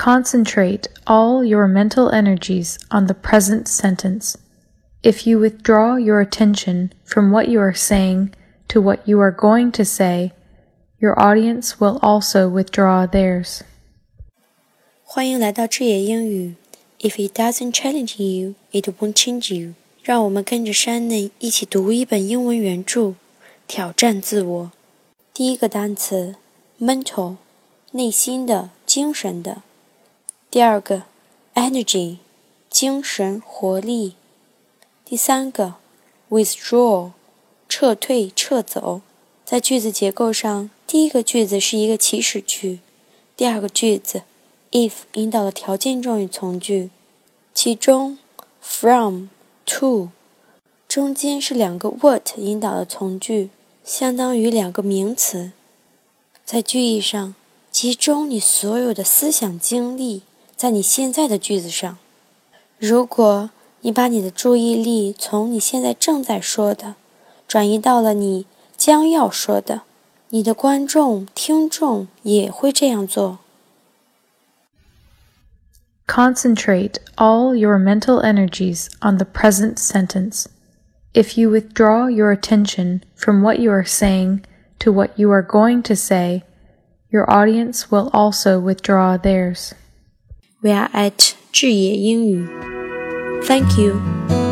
Concentrate all your mental energies on the present sentence. If you withdraw your attention from what you are saying to what you are going to say, your audience will also withdraw theirs. 欢迎来到智野英语。If it doesn't challenge you, it won't change you. 让我们跟着山内一起读一本英文原着，挑战自我。第一个单词：mental，内心的、精神的。 第二个，energy，精神、活力。第三个，withdraw，撤退、撤走。在句子结构上，第一个句子是一个祈使句，第二个句子，if 引导的条件状语从句，其中 from、to 中间是两个 what 引导的从句，相当于两个名词。在句意上，集中你所有的思想精力。在你现在的句子上，如果你把你的注意力从你现在正在说的转移到了你将要说的，你的观众、听众也会这样做。Concentrate all your mental energies on the present sentence. If you withdraw your attention from what you are saying to what you are going to say, your audience will also withdraw theirs. We are at 智野英语. Thank you.